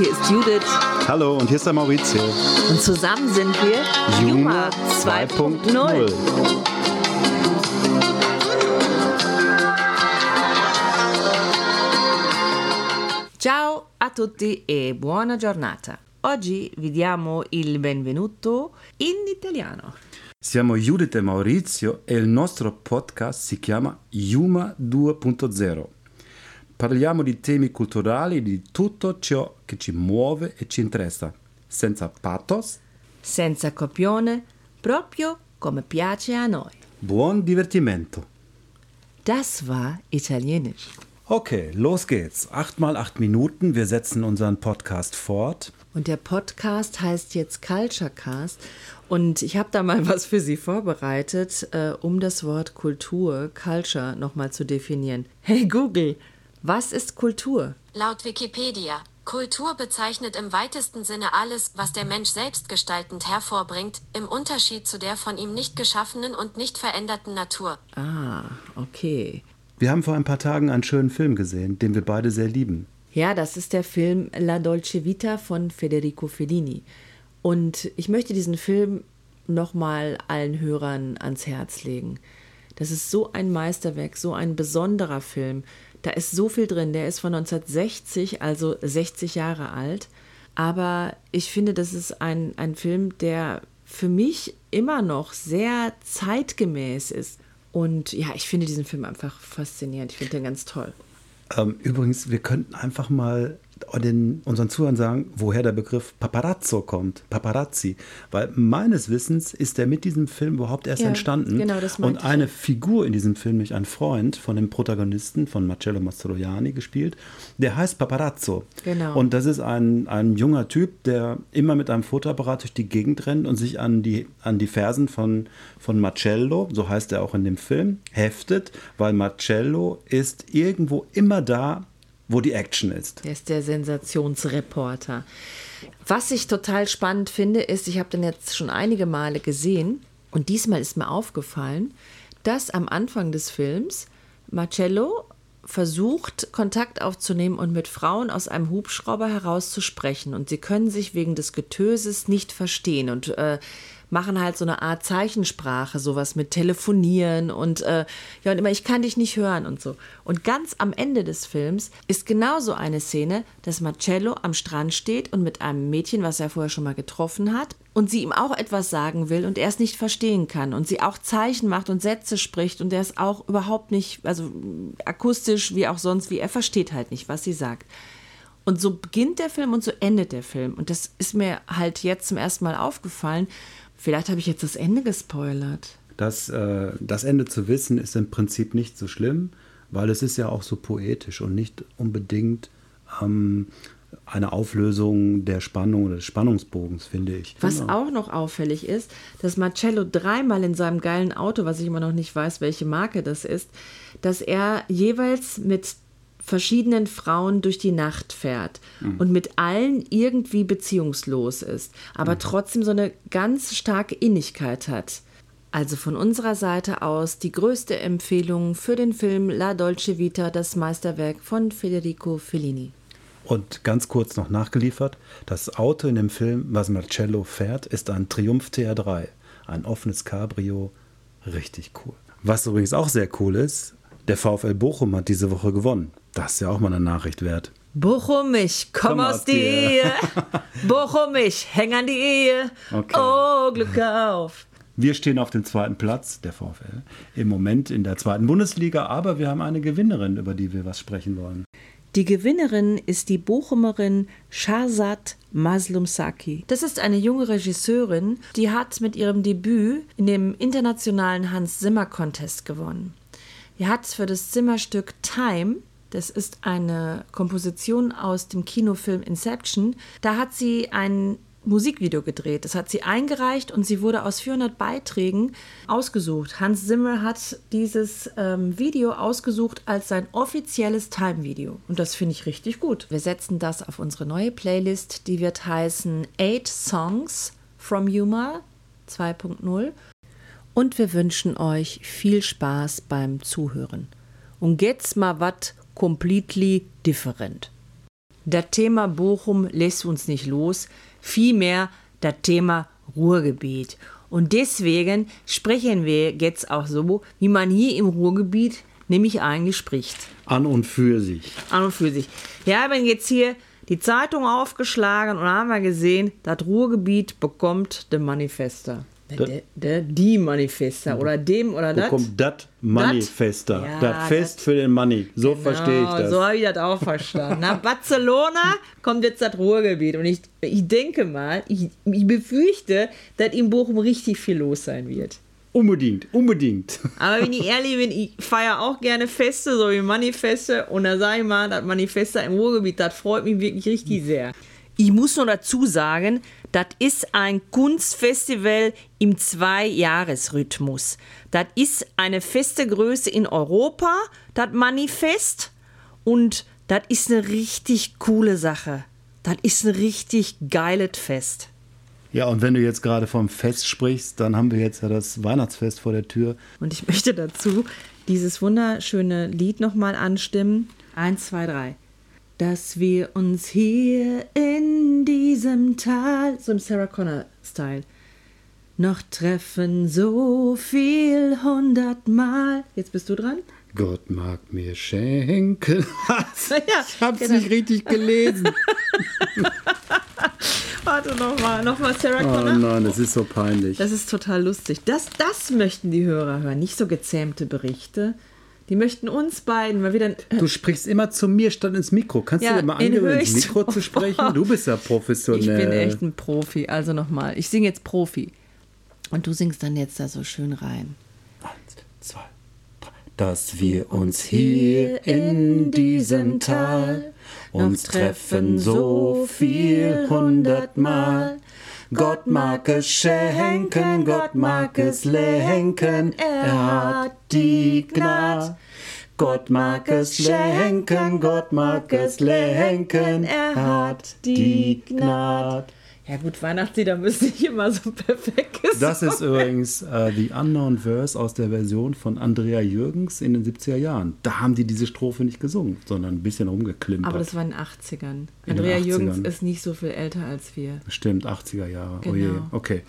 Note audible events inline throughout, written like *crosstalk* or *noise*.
hier ist Judith. Hallo, und hier ist der Maurizio. Und zusammen sind wir Juma 2.0. Ciao a tutti e buona giornata. Oggi vi diamo il benvenuto in italiano. Siamo Judith e Maurizio e il nostro podcast si chiama Yuma 2.0. Parliamo di temi culturali di tutto ciò che ci muove e ci interessa, senza pathos, Senza copione, proprio come piace a noi. buon divertimento. Das war Italienisch. Okay, los geht's. Acht mal acht Minuten. Wir setzen unseren Podcast fort. Und der Podcast heißt jetzt Culturecast. Und ich habe da mal *laughs* was für Sie vorbereitet, äh, um das Wort Kultur, Culture, nochmal zu definieren. Hey Google, was ist Kultur? Laut Wikipedia, Kultur bezeichnet im weitesten Sinne alles, was der Mensch selbstgestaltend hervorbringt, im Unterschied zu der von ihm nicht geschaffenen und nicht veränderten Natur. Ah, okay. Wir haben vor ein paar Tagen einen schönen Film gesehen, den wir beide sehr lieben. Ja, das ist der Film La Dolce Vita von Federico Fellini. Und ich möchte diesen Film nochmal allen Hörern ans Herz legen. Das ist so ein Meisterwerk, so ein besonderer Film. Da ist so viel drin. Der ist von 1960, also 60 Jahre alt. Aber ich finde, das ist ein, ein Film, der für mich immer noch sehr zeitgemäß ist. Und ja, ich finde diesen Film einfach faszinierend. Ich finde den ganz toll. Ähm, übrigens, wir könnten einfach mal den, unseren Zuhörern sagen, woher der Begriff Paparazzo kommt. Paparazzi. Weil meines Wissens ist er mit diesem Film überhaupt erst Ja, entstanden. genau, das Und eine Figur in diesem Film, nämlich ein Freund von dem Protagonisten, von Marcello Mastroianni gespielt, der heißt Paparazzo. Genau. Und das ist ein, ein junger Typ, der immer mit einem Fotoapparat durch die Gegend rennt und sich an die, an die Fersen von, von Marcello, so heißt er auch in dem Film, heftet, weil Marcello ist irgendwo immer da, wo die Action ist. Der ist der Sensationsreporter. Was ich total spannend finde, ist, ich habe den jetzt schon einige Male gesehen und diesmal ist mir aufgefallen, dass am Anfang des Films Marcello versucht, Kontakt aufzunehmen und mit Frauen aus einem Hubschrauber herauszusprechen. Und sie können sich wegen des Getöses nicht verstehen und äh, machen halt so eine Art Zeichensprache, sowas mit Telefonieren und äh, ja, und immer, ich kann dich nicht hören und so. Und ganz am Ende des Films ist genauso eine Szene, dass Marcello am Strand steht und mit einem Mädchen, was er vorher schon mal getroffen hat, und sie ihm auch etwas sagen will und er es nicht verstehen kann und sie auch Zeichen macht und Sätze spricht und er ist auch überhaupt nicht, also akustisch wie auch sonst, wie er versteht halt nicht, was sie sagt. Und so beginnt der Film und so endet der Film. Und das ist mir halt jetzt zum ersten Mal aufgefallen. Vielleicht habe ich jetzt das Ende gespoilert. Das, äh, das Ende zu wissen ist im Prinzip nicht so schlimm, weil es ist ja auch so poetisch und nicht unbedingt ähm, eine Auflösung der Spannung oder des Spannungsbogens, finde ich. Was Genau. auch noch auffällig ist, dass Marcello dreimal in seinem geilen Auto, was ich immer noch nicht weiß, welche Marke das ist, dass er jeweils mit verschiedenen Frauen durch die Nacht fährt und mit allen irgendwie beziehungslos ist, aber trotzdem so eine ganz starke Innigkeit hat. Also von unserer Seite aus die größte Empfehlung für den Film La Dolce Vita, das Meisterwerk von Federico Fellini. Und ganz kurz noch nachgeliefert, das Auto in dem Film, was Marcello fährt, ist ein Triumph TR3. Ein offenes Cabrio. Richtig cool. Was übrigens auch sehr cool ist, der VfL Bochum hat diese Woche gewonnen. Das ist ja auch mal eine Nachricht wert. Bochum, ich komm, Komm aus aus die Ehe. *laughs* Bochum, ich häng an die Ehe. Okay. Oh, Glück auf. Wir stehen auf dem zweiten Platz, der VfL, im Moment in der zweiten Bundesliga, aber wir haben eine Gewinnerin, über die wir was sprechen wollen. Die Gewinnerin ist die Bochumerin Shahzad Maslum-Saki. Das ist eine junge Regisseurin, die hat mit ihrem Debüt in dem internationalen Hans-Zimmer-Contest gewonnen. Die hat für das Zimmerstück Time das ist eine Komposition aus dem Kinofilm Inception. Da hat sie ein Musikvideo gedreht. Das hat sie eingereicht und sie wurde aus 400 Beiträgen ausgesucht. Hans Zimmer hat dieses ähm, Video ausgesucht als sein offizielles Time-Video. Und das finde ich richtig gut. Wir setzen das auf unsere neue Playlist, die wird heißen Eight Songs from Yuma 2.0. Und wir wünschen euch viel Spaß beim Zuhören. Und jetzt mal was completely different. das Thema Bochum lässt uns nicht los, vielmehr das Thema Ruhrgebiet. Und deswegen sprechen wir jetzt auch so, wie man hier im Ruhrgebiet nämlich eigentlich spricht. An und für sich. An und für sich. Wir haben jetzt hier die Zeitung aufgeschlagen und haben wir gesehen, das Ruhrgebiet bekommt den Manifester. Der, der, die Manifester oder dem oder das. Bekommt das Manifester. Ja, das Fest dat- für den Money. So verstehe ich Genau, das. So habe ich das auch verstanden. Nach Barcelona kommt jetzt das Ruhrgebiet. Und ich, ich denke mal, ich, ich befürchte, dass in Bochum richtig viel los sein wird. Unbedingt, unbedingt. *laughs* Aber wenn ich ehrlich bin, ich feiere auch gerne Feste, so wie Manifeste. Und da sage ich mal, das Manifeste im Ruhrgebiet, das freut mich wirklich richtig sehr. Ich muss nur dazu sagen, das ist ein Kunstfestival im Zwei-Jahres-Rhythmus. Das ist eine feste Größe in Europa, das Manifest. Und das ist eine richtig coole Sache. Das ist ein richtig geiles Fest. Ja, und wenn du jetzt gerade vom Fest sprichst, dann haben wir jetzt ja das Weihnachtsfest vor der Tür. Und ich möchte dazu dieses wunderschöne Lied nochmal anstimmen. Eins, zwei, drei. Dass wir uns hier in diesem Tal, so im Sarah Connor-Style, noch treffen so viel hundertmal. Jetzt bist du dran. Gott mag mir schenken. *laughs* Ja, *laughs* ich hab's genau. nicht richtig gelesen. *laughs* Warte nochmal, nochmal Sarah Oh Connor. nein, das ist so peinlich. Das ist total lustig. Das, das möchten die Hörer hören, nicht so gezähmte Berichte. Die möchten uns beiden mal wieder. Du sprichst immer zu mir statt ins Mikro. Kannst Ja, du dir mal angewöhnen, ins Mikro zu sprechen? Du bist ja professionell. Ich bin echt ein Profi. Also nochmal, ich singe jetzt Profi. Und du singst dann jetzt da so schön rein. Eins, zwei, drei. Dass wir uns hier in diesem Tal uns treffen so viel hundertmal. Gott mag es schenken, Gott mag es lenken, er hat die Gnade. Gott mag es schenken, Gott mag es lenken, er hat die Gnade. Ja gut, Weihnachtslieder müssen nicht immer so perfekt gesungen Das ist übrigens äh, The Unknown Verse aus der Version von Andrea Jürgens in den 70er Jahren. Da haben die diese Strophe nicht gesungen, sondern ein bisschen rumgeklimpert. Aber das war in den 80ern. In den Andrea 80ern. Jürgens ist nicht so viel älter als wir. Stimmt, 80er Jahre. Oh je. Genau. Okay.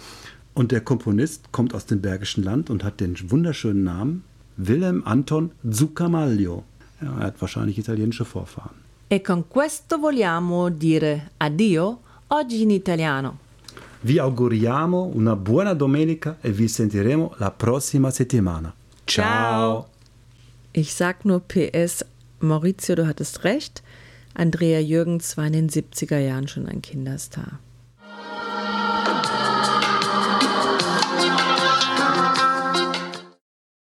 Und der Komponist kommt aus dem Bergischen Land und hat den wunderschönen Namen Wilhelm Anton Zuccamaglio. Ja, er hat wahrscheinlich italienische Vorfahren. E con questo vogliamo dire addio oggi in italiano. Vi auguriamo una buona domenica e vi sentiremo la prossima settimana. Ciao. Ich sag nur PS, Maurizio, du hattest recht. Andrea Jürgens war in den 70er Jahren schon ein Kinderstar.